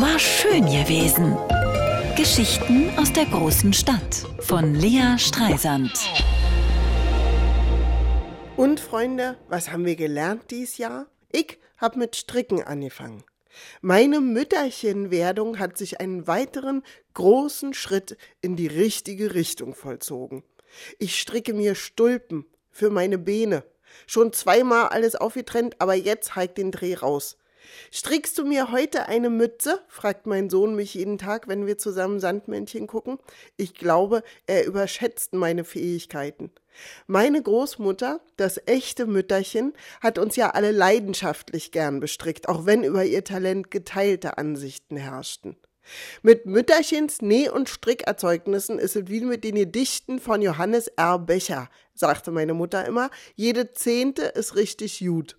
war schön gewesen. Geschichten aus der großen Stadt von Lea Streisand. Und Freunde, was haben wir gelernt dieses Jahr? Ich habe mit Stricken angefangen. Meine Mütterchenwerdung hat sich einen weiteren großen Schritt in die richtige Richtung vollzogen. Ich stricke mir Stulpen für meine Beine. Schon zweimal alles aufgetrennt, aber jetzt halt den Dreh raus. Strickst du mir heute eine Mütze? fragt mein Sohn mich jeden Tag, wenn wir zusammen Sandmännchen gucken. Ich glaube, er überschätzt meine Fähigkeiten. Meine Großmutter, das echte Mütterchen, hat uns ja alle leidenschaftlich gern bestrickt, auch wenn über ihr Talent geteilte Ansichten herrschten. Mit Mütterchens Näh- und Strickerzeugnissen ist es wie mit den Gedichten von Johannes R. Becher, sagte meine Mutter immer, jede zehnte ist richtig gut.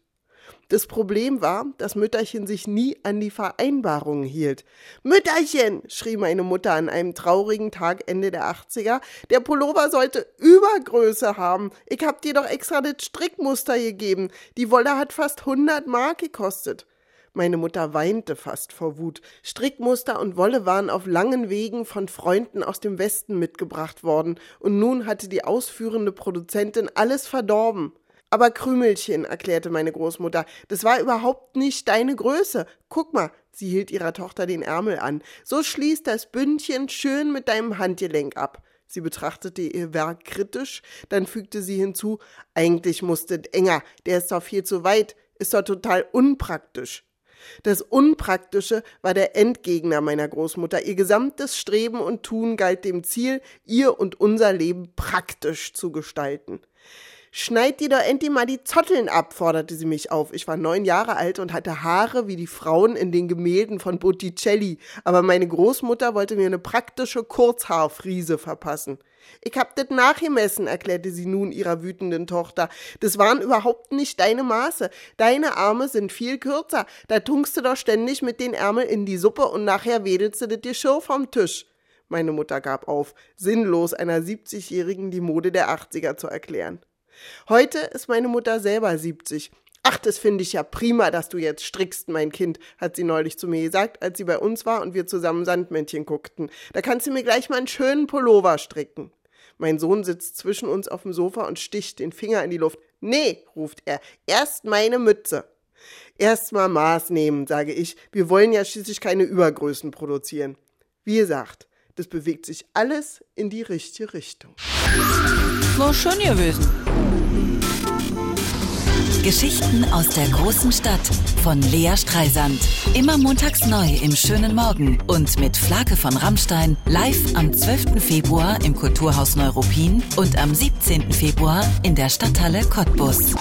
Das Problem war, dass Mütterchen sich nie an die Vereinbarungen hielt. Mütterchen, schrie meine Mutter an einem traurigen Tag Ende der 80er, der Pullover sollte Übergröße haben. Ich hab dir doch extra das Strickmuster gegeben. Die Wolle hat fast 100 Mark gekostet. Meine Mutter weinte fast vor Wut. Strickmuster und Wolle waren auf langen Wegen von Freunden aus dem Westen mitgebracht worden, und nun hatte die ausführende Produzentin alles verdorben. Aber Krümelchen, erklärte meine Großmutter, das war überhaupt nicht deine Größe. Guck mal, sie hielt ihrer Tochter den Ärmel an. So schließt das Bündchen schön mit deinem Handgelenk ab. Sie betrachtete ihr Werk kritisch, dann fügte sie hinzu, eigentlich musste enger, der ist doch viel zu weit, ist doch total unpraktisch. Das Unpraktische war der Endgegner meiner Großmutter. Ihr gesamtes Streben und Tun galt dem Ziel, ihr und unser Leben praktisch zu gestalten. Schneid dir doch endlich mal die Zotteln ab, forderte sie mich auf. Ich war neun Jahre alt und hatte Haare wie die Frauen in den Gemälden von Botticelli, aber meine Großmutter wollte mir eine praktische Kurzhaarfriese verpassen. Ich hab das nachgemessen, erklärte sie nun ihrer wütenden Tochter. Das waren überhaupt nicht deine Maße. Deine Arme sind viel kürzer. Da tunkst du doch ständig mit den Ärmeln in die Suppe und nachher wedelst du das Geschirr vom Tisch. Meine Mutter gab auf, sinnlos einer 70-Jährigen die Mode der 80er zu erklären. Heute ist meine Mutter selber 70. Ach, das finde ich ja prima, dass du jetzt strickst, mein Kind, hat sie neulich zu mir gesagt, als sie bei uns war und wir zusammen Sandmännchen guckten. Da kannst du mir gleich mal einen schönen Pullover stricken. Mein Sohn sitzt zwischen uns auf dem Sofa und sticht den Finger in die Luft. Nee, ruft er, erst meine Mütze. Erst mal Maß nehmen, sage ich. Wir wollen ja schließlich keine Übergrößen produzieren. Wie gesagt, das bewegt sich alles in die richtige Richtung. War schön gewesen. Geschichten aus der großen Stadt von Lea Streisand. Immer montags neu im schönen Morgen und mit Flake von Rammstein live am 12. Februar im Kulturhaus Neuruppin und am 17. Februar in der Stadthalle Cottbus.